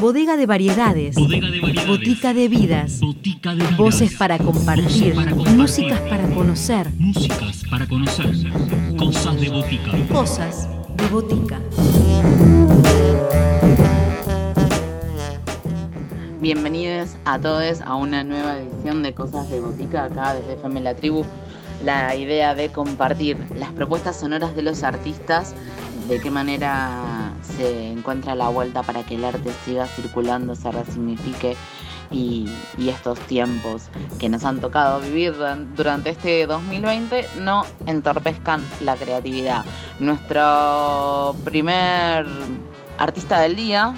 Bodega de variedades. Bodega de variedades. Botica de vidas. Botica de vidas. Voces para compartir. Voces para compartir. Músicas para conocer. Músicas para conocer. Cosas de botica. Cosas de botica. Bienvenidos a todos a una nueva edición de Cosas de Botica acá desde FM La Tribu. La idea de compartir las propuestas sonoras de los artistas, de qué manera se encuentra la vuelta para que el arte siga circulando, se resignifique y, y estos tiempos que nos han tocado vivir duran- durante este 2020 no entorpezcan la creatividad. Nuestro primer artista del día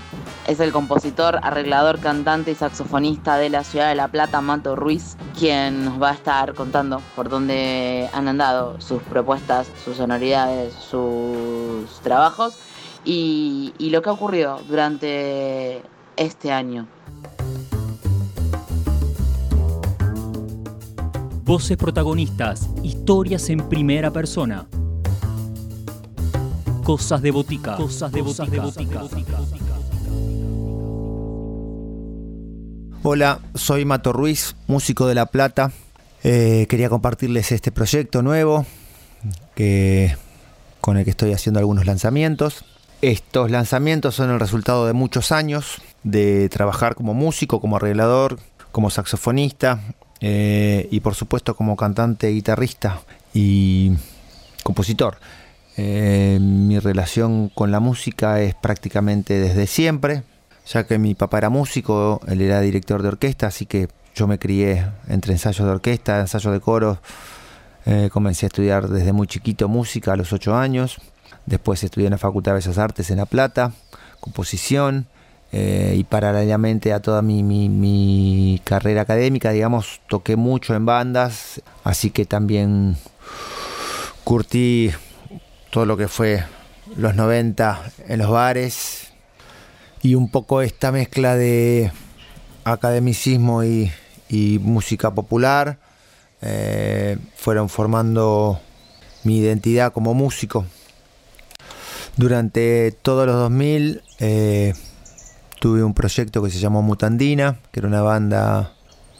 es el compositor, arreglador, cantante y saxofonista de la ciudad de La Plata, Mato Ruiz, quien nos va a estar contando por dónde han andado sus propuestas, sus sonoridades, sus trabajos y, y lo que ha ocurrido durante este año. Voces protagonistas. Historias en primera persona. Cosas de botica. Cosas de botica. Hola, soy Mato Ruiz, músico de La Plata. Eh, quería compartirles este proyecto nuevo que, con el que estoy haciendo algunos lanzamientos. Estos lanzamientos son el resultado de muchos años de trabajar como músico, como arreglador, como saxofonista eh, y por supuesto como cantante, guitarrista y compositor. Eh, mi relación con la música es prácticamente desde siempre, ya que mi papá era músico, él era director de orquesta, así que yo me crié entre ensayos de orquesta, ensayos de coro. Eh, comencé a estudiar desde muy chiquito música a los 8 años. Después estudié en la Facultad de Bellas Artes en La Plata, composición. eh, y paralelamente a toda mi, carrera académica, digamos, toqué mucho en bandas. Así que también curtí todo lo que fue los 90 en los bares y un poco esta mezcla de academicismo y, y música popular eh, fueron formando mi identidad como músico. Durante todos los 2000 eh, tuve un proyecto que se llamó Mutandina, que era una banda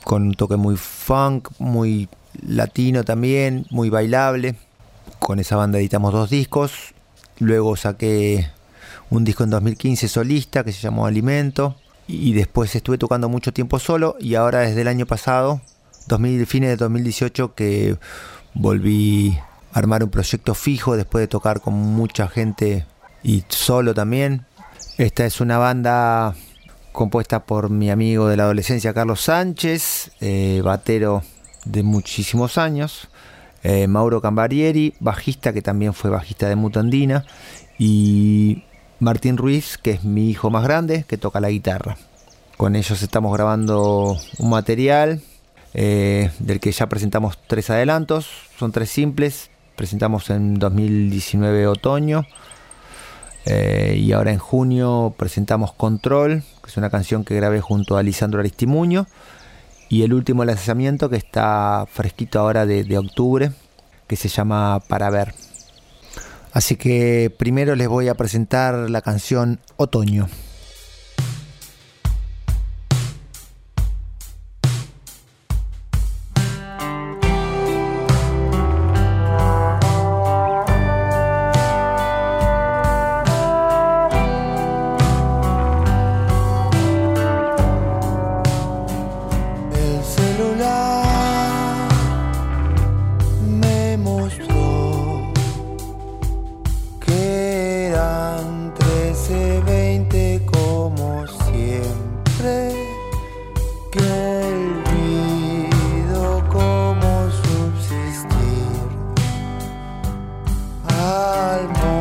con un toque muy funk, muy latino también, muy bailable. Con esa banda editamos dos discos. Luego saqué un disco en 2015 solista que se llamó Alimento. Y después estuve tocando mucho tiempo solo. Y ahora desde el año pasado, 2000, fines de 2018, que volví armar un proyecto fijo después de tocar con mucha gente y solo también. Esta es una banda compuesta por mi amigo de la adolescencia Carlos Sánchez, eh, batero de muchísimos años, eh, Mauro Cambarieri, bajista que también fue bajista de Mutandina, y Martín Ruiz, que es mi hijo más grande, que toca la guitarra. Con ellos estamos grabando un material eh, del que ya presentamos tres adelantos, son tres simples, presentamos en 2019 otoño, eh, y ahora en junio presentamos Control, que es una canción que grabé junto a Lisandro Aristimuño. Y el último lanzamiento que está fresquito ahora de, de octubre, que se llama Para Ver. Así que primero les voy a presentar la canción Otoño. Al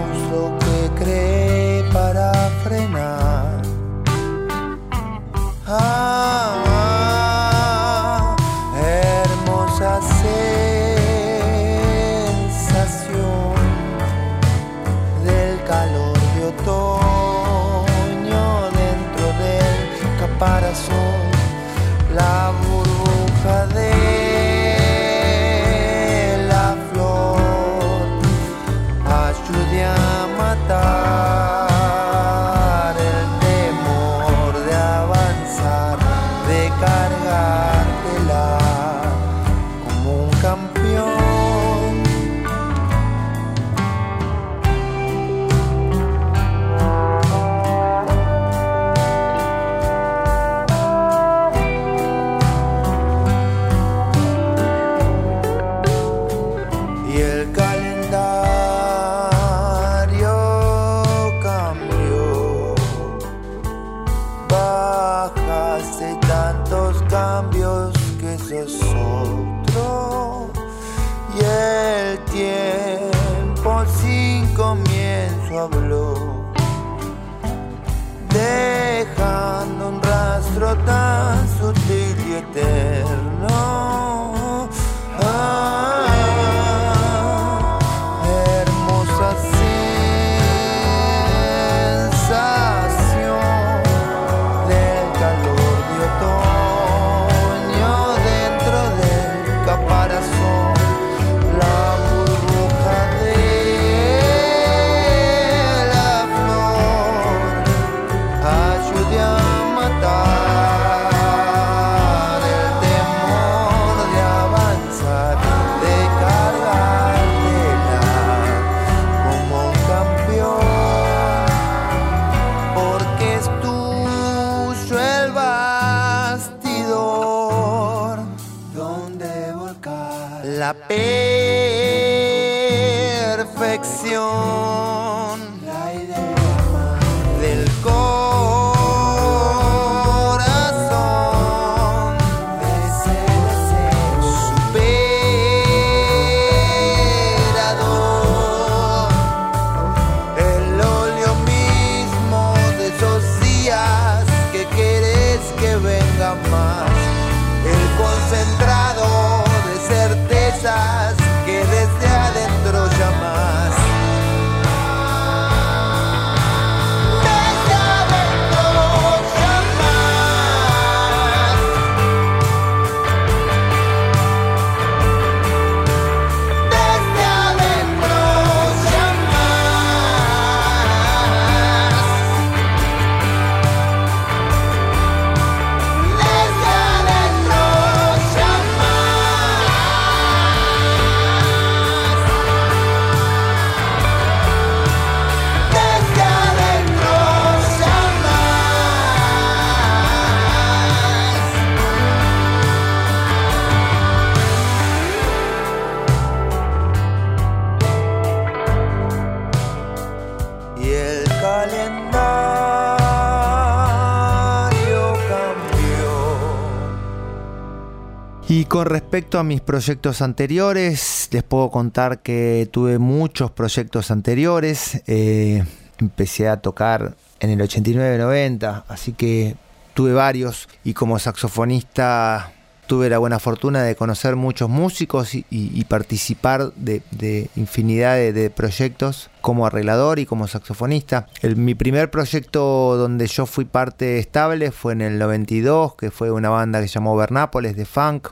Y con respecto a mis proyectos anteriores, les puedo contar que tuve muchos proyectos anteriores. Eh, empecé a tocar en el 89-90, así que tuve varios y como saxofonista tuve la buena fortuna de conocer muchos músicos y, participar de, infinidad de, proyectos como arreglador y como saxofonista. Mi primer proyecto donde yo fui parte estable fue en el 92, que fue una banda que se llamó Bernápoles de funk,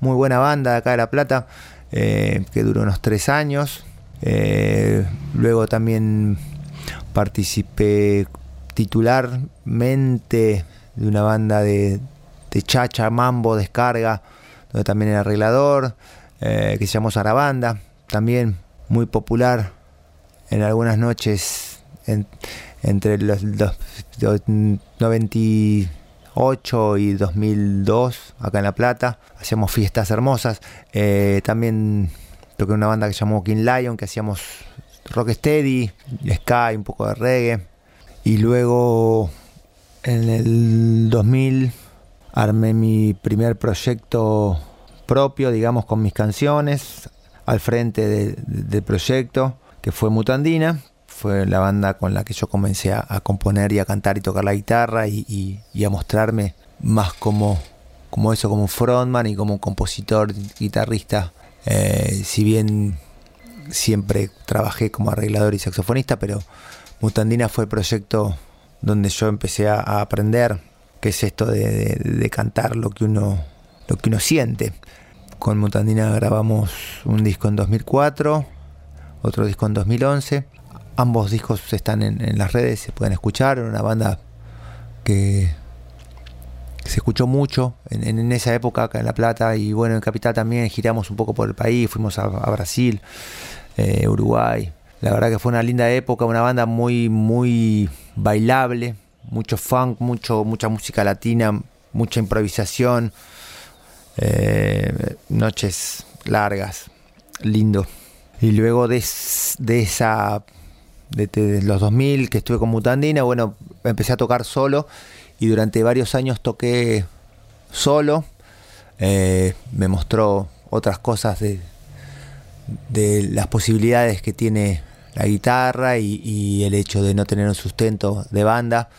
muy buena banda de acá de La Plata, eh, que duró unos tres años. Eh, luego también participé titularmente de una banda de, de chacha, mambo, descarga, donde también era arreglador, eh, que se llamó Sarabanda, también muy popular en algunas noches en- entre los, los- los 98 y 2002 acá en La Plata, hacíamos fiestas hermosas, Eh, también toqué una banda que se llamó King Lion, que hacíamos rock steady, ska, y un poco de reggae. Y luego en el 2000 armé mi primer proyecto propio, digamos, con mis canciones, al frente de- de- del proyecto, que fue Mutandina. Fue la banda con la que yo comencé a, componer y a cantar y tocar la guitarra y, a mostrarme más como, como eso, como frontman y como compositor, guitarrista. Eh, si bien siempre trabajé como arreglador y saxofonista, pero Mutandina fue el proyecto donde yo empecé a aprender qué es esto de, de- cantar lo que uno lo que uno siente. Con Mutandina grabamos un disco en 2004, otro disco en 2011. Ambos discos están en, las redes, se pueden escuchar. Una banda que se escuchó mucho en, esa época acá en La Plata y bueno, en Capital también giramos un poco por el país, fuimos a, a Brasil, eh, Uruguay. La verdad que fue una linda época, una banda muy, muy bailable, mucho funk, mucho, mucha música latina, mucha improvisación, eh, noches largas, lindo. Y luego de, de esa, de, de los 2000 que estuve con Mutandina, bueno, empecé a tocar solo y durante varios años toqué solo. Eh, me mostró otras cosas de, de las posibilidades que tiene la guitarra y el hecho de no tener un sustento de banda.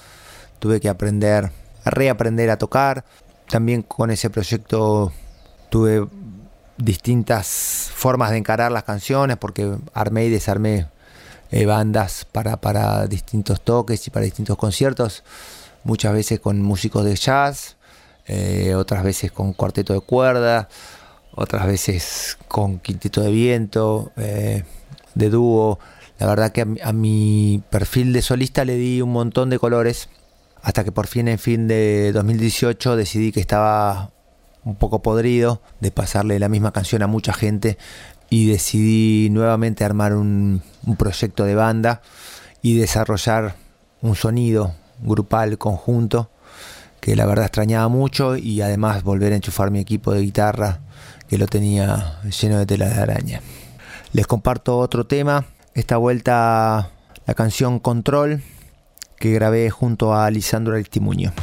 Tuve que aprender, reaprender a tocar. También con ese proyecto tuve distintas formas de encarar las canciones porque armé y desarmé eh, bandas para, distintos toques y para distintos conciertos. Muchas veces con músicos de jazz, eh, otras veces con cuarteto de cuerda, otras veces con quinteto de viento, eh, de dúo. La verdad que a mi perfil de solista le di un montón de colores, hasta que por fin en fin de 2018 decidí que estaba un poco podrido de pasarle la misma canción a mucha gente y decidí nuevamente armar un, proyecto de banda y desarrollar un sonido grupal conjunto que la verdad extrañaba mucho y además volver a enchufar mi equipo de guitarra que lo tenía lleno de tela de araña. Les comparto otro tema, esta vuelta la canción Control que grabé junto a Lisandro Altimuño.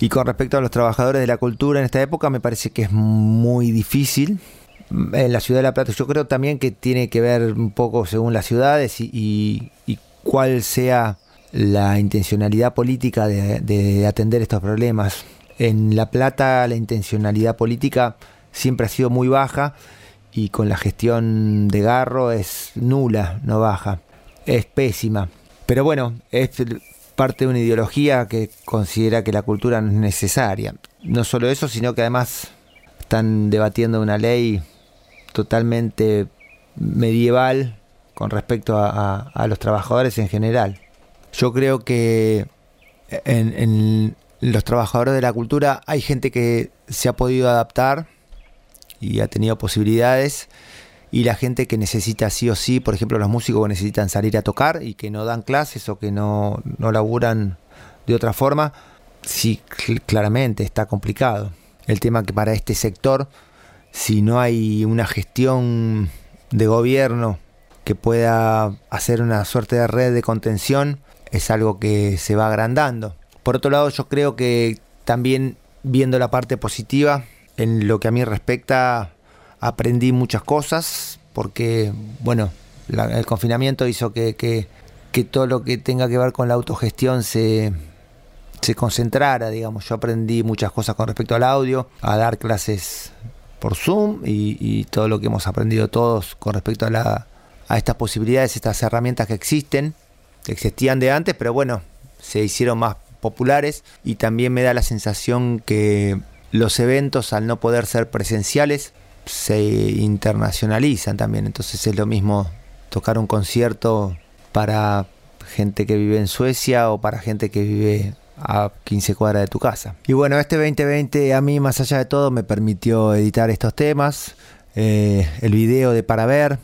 Y con respecto a los trabajadores de la cultura en esta época, me parece que es muy difícil. En la ciudad de La Plata, yo creo también que tiene que ver un poco según las ciudades y cuál sea la intencionalidad política de, de atender estos problemas. En La Plata la intencionalidad política siempre ha sido muy baja y con la gestión de Garro es nula, no baja. Es pésima. Pero bueno, es parte de una ideología que considera que la cultura no es necesaria. No solo eso, sino que además están debatiendo una ley totalmente medieval con respecto a, los trabajadores en general. Yo creo que en, en los trabajadores de la cultura hay gente que se ha podido adaptar y ha tenido posibilidades y la gente que necesita sí o sí, por ejemplo los músicos que necesitan salir a tocar y que no dan clases o que no, no laburan de otra forma, sí, cl- claramente está complicado. El tema que para este sector, si no hay una gestión de gobierno que pueda hacer una suerte de red de contención, es algo que se va agrandando. Por otro lado, yo creo que también viendo la parte positiva, en lo que a mí respecta, aprendí muchas cosas, porque, bueno, la- el confinamiento hizo que, que- todo lo que tenga que ver con la autogestión se, se concentrara, digamos. Yo aprendí muchas cosas con respecto al audio, a dar clases por Zoom y, y todo lo que hemos aprendido todos con respecto a, la, a estas posibilidades, estas herramientas que existen, que existían de antes, pero bueno, se hicieron más populares y también me da la sensación que los eventos al no poder ser presenciales se internacionalizan también, entonces es lo mismo tocar un concierto para gente que vive en Suecia o para gente que vive a 15 cuadras de tu casa. Y bueno, este 2020 a mí, más allá de todo, me permitió editar estos temas, eh, el video de Para Ver,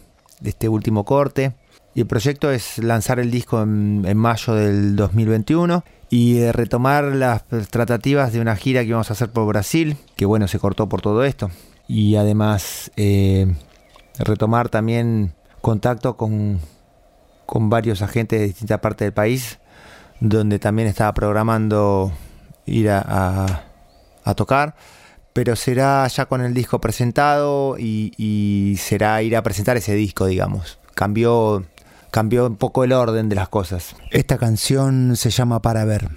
este último corte. Y el proyecto es lanzar el disco en, mayo del 2021 y retomar las tratativas de una gira que íbamos a hacer por Brasil, que bueno, se cortó por todo esto. Y además eh, retomar también contacto con, con varios agentes de distintas partes del país, donde también estaba programando ir a, a- tocar, pero será ya con el disco presentado y, y será ir a presentar ese disco, digamos. Cambió, cambió un poco el orden de las cosas. Esta canción se llama Para Ver.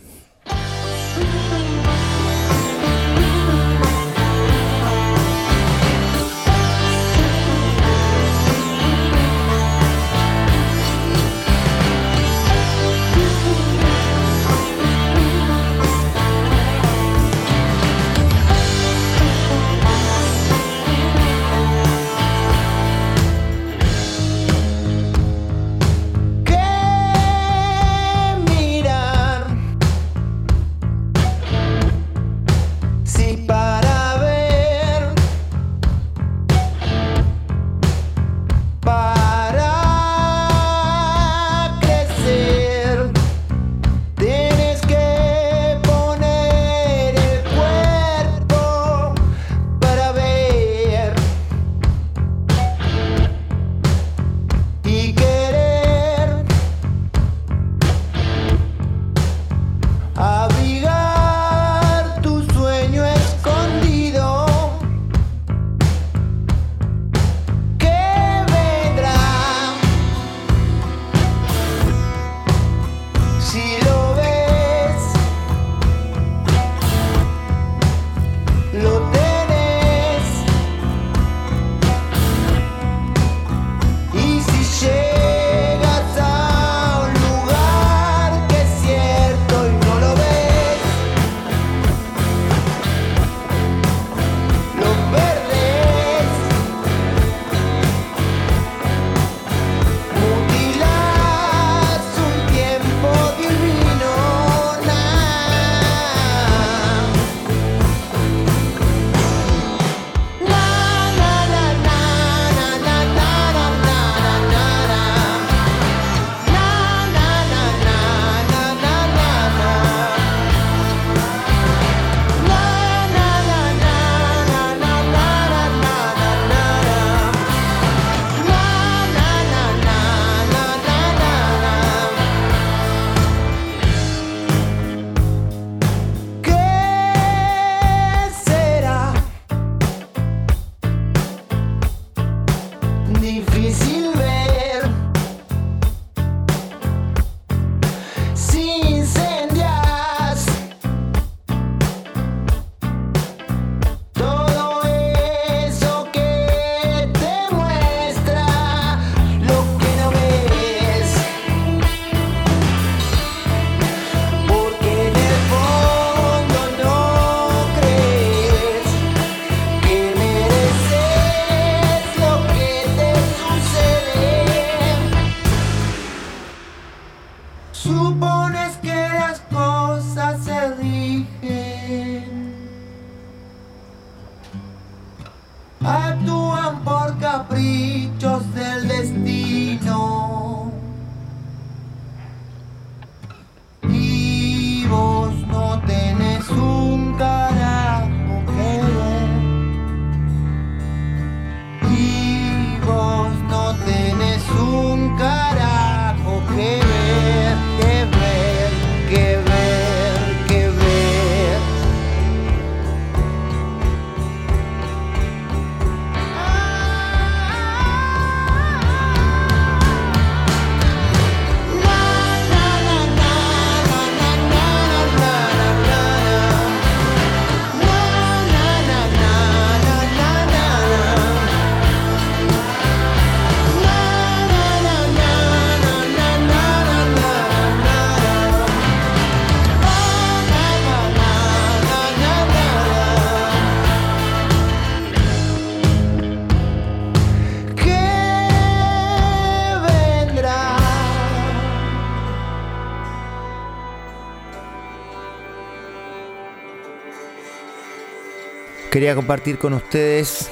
Quería compartir con ustedes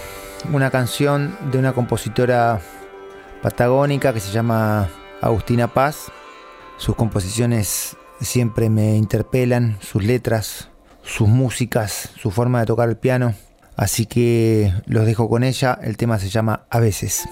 una canción de una compositora patagónica que se llama Agustina Paz. Sus composiciones siempre me interpelan, sus letras, sus músicas, su forma de tocar el piano. Así que los dejo con ella, el tema se llama A veces.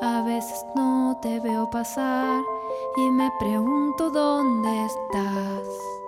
A veces no te veo pasar y me pregunto dónde estás.